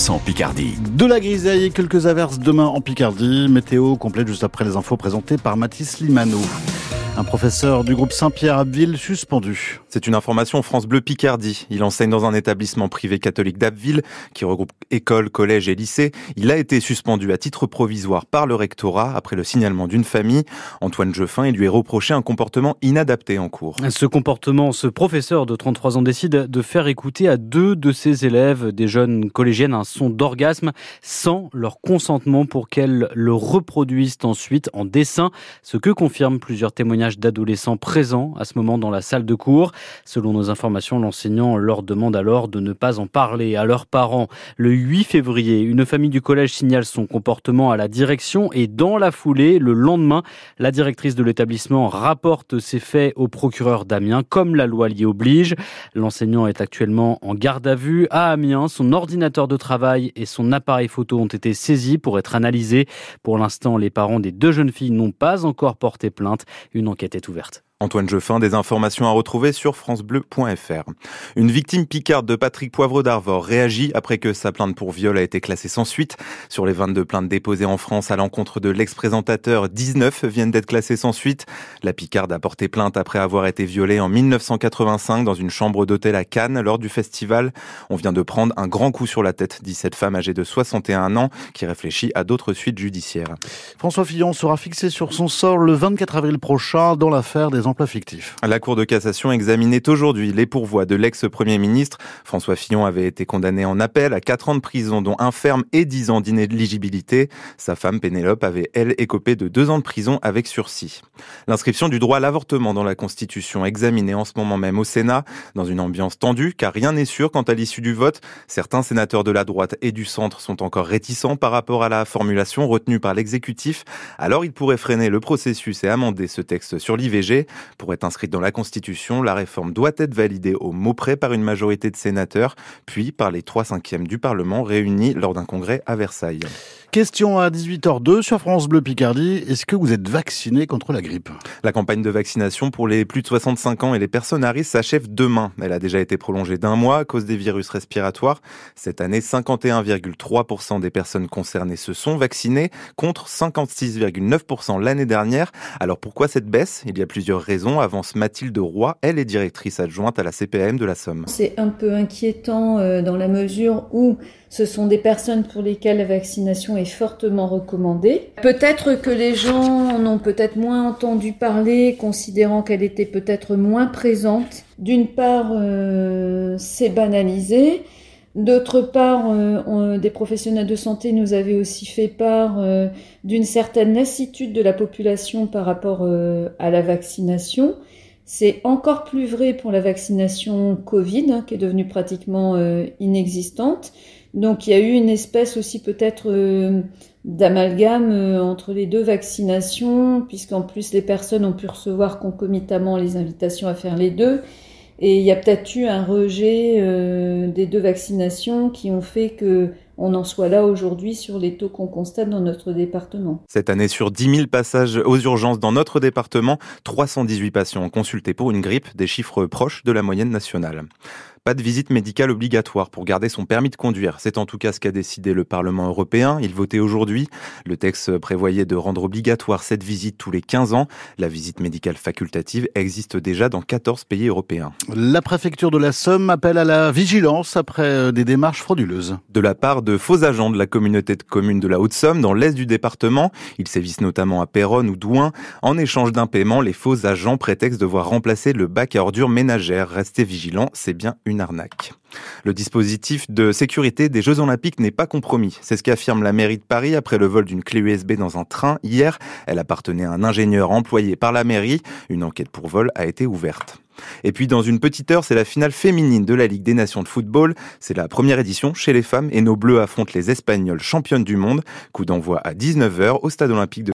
100% Picardie. De la grisaille et quelques averses demain en Picardie. Météo complète juste après les infos présentées par Mathis Limano. Un professeur du groupe Saint-Pierre Abbeville suspendu. C'est une information France Bleu Picardie. Il enseigne dans un établissement privé catholique d'Abbeville qui regroupe école, collège et lycée. Il a été suspendu à titre provisoire par le rectorat après le signalement d'une famille. Antoine Jeffin, il lui est reproché un comportement inadapté en cours. Ce comportement, ce professeur de 33 ans décide de faire écouter à deux de ses élèves, des jeunes collégiennes, un son d'orgasme sans leur consentement pour qu'elles le reproduisent ensuite en dessin, ce que confirment plusieurs témoignages d'adolescents présents à ce moment dans la salle de cours. Selon nos informations, l'enseignant leur demande alors de ne pas en parler à leurs parents. Le 8 février, une famille du collège signale son comportement à la direction et dans la foulée, le lendemain, la directrice de l'établissement rapporte ces faits au procureur d'Amiens comme la loi l'y oblige. L'enseignant est actuellement en garde à vue à Amiens. Son ordinateur de travail et son appareil photo ont été saisis pour être analysés. Pour l'instant, les parents des deux jeunes filles n'ont pas encore porté plainte. Une enquête est ouverte. Antoine Jeffin, des informations à retrouver sur francebleu.fr. Une victime picarde de Patrick Poivre d'Arvor réagit après que sa plainte pour viol a été classée sans suite. Sur les 22 plaintes déposées en France à l'encontre de l'ex-présentateur, 19 viennent d'être classées sans suite. La picarde a porté plainte après avoir été violée en 1985 dans une chambre d'hôtel à Cannes lors du festival. On vient de prendre un grand coup sur la tête, dit cette femme âgée de 61 ans qui réfléchit à d'autres suites judiciaires. François Fillon sera fixé sur son sort le 24 avril prochain dans l'affaire des La Cour de cassation examinait aujourd'hui les pourvois de l'ex-premier ministre. François Fillon avait été condamné en appel à 4 ans de prison, dont un ferme et 10 ans d'inéligibilité. Sa femme Pénélope avait, elle, écopé de 2 ans de prison avec sursis. L'inscription du droit à l'avortement dans la Constitution examinée en ce moment même au Sénat, dans une ambiance tendue, car rien n'est sûr quant à l'issue du vote. Certains sénateurs de la droite et du centre sont encore réticents par rapport à la formulation retenue par l'exécutif. Alors ils pourraient freiner le processus et amender ce texte sur l'IVG. Pour être inscrite dans la Constitution, la réforme doit être validée au mot près par une majorité de sénateurs, puis par les 3 cinquièmes du Parlement réunis lors d'un congrès à Versailles. Question à 18h02 sur France Bleu Picardie. Est-ce que vous êtes vacciné contre la grippe? La campagne de vaccination pour les plus de 65 ans et les personnes à risque s'achève demain. Elle a déjà été prolongée d'un mois à cause des virus respiratoires. Cette année, 51,3% des personnes concernées se sont vaccinées contre 56,9% l'année dernière. Alors pourquoi cette baisse? Il y a plusieurs raisons, avance Mathilde Roy. Elle est directrice adjointe à la CPM de la Somme. C'est un peu inquiétant euh, dans la mesure où ce sont des personnes pour lesquelles la vaccination est fortement recommandée. Peut-être que les gens en ont peut-être moins entendu parler, considérant qu'elle était peut-être moins présente. D'une part, euh, c'est banalisé. D'autre part, euh, des professionnels de santé nous avaient aussi fait part euh, d'une certaine lassitude de la population par rapport euh, à la vaccination. C'est encore plus vrai pour la vaccination Covid, hein, qui est devenue pratiquement inexistante. Donc il y a eu une espèce aussi peut-être d'amalgame entre les deux vaccinations, puisqu'en plus les personnes ont pu recevoir concomitamment les invitations à faire les deux. Et il y a peut-être eu un rejet euh, des deux vaccinations qui ont fait que on en soit là aujourd'hui sur les taux qu'on constate dans notre département. Cette année, sur 10 000 passages aux urgences dans notre département, 318 patients ont consulté pour une grippe, des chiffres proches de la moyenne nationale. Pas de visite médicale obligatoire pour garder son permis de conduire. C'est en tout cas ce qu'a décidé le Parlement européen. Il votait aujourd'hui. Le texte prévoyait de rendre obligatoire cette visite tous les 15 ans. La visite médicale facultative existe déjà dans 14 pays européens. La préfecture de la Somme appelle à la vigilance après euh, des démarches frauduleuses. De la part de faux agents de la communauté de communes de la Haute-Somme dans l'est du département, ils sévissent notamment à Péronne ou Douin. En échange d'un paiement, les faux agents prétextent devoir remplacer le bac à ordures ménagères. Restez vigilants, c'est bien une arnaque. Le dispositif de sécurité des Jeux Olympiques n'est pas compromis. C'est ce qu'affirme la mairie de Paris après le vol d'une clé USB dans un train hier. Elle appartenait à un ingénieur employé par la mairie. Une enquête pour vol a été ouverte. Et puis dans une petite heure, c'est la finale féminine de la Ligue des Nations de football. C'est la première édition chez les femmes et nos Bleus affrontent les Espagnols championnes du monde. Coup d'envoi à 19h au Stade Olympique de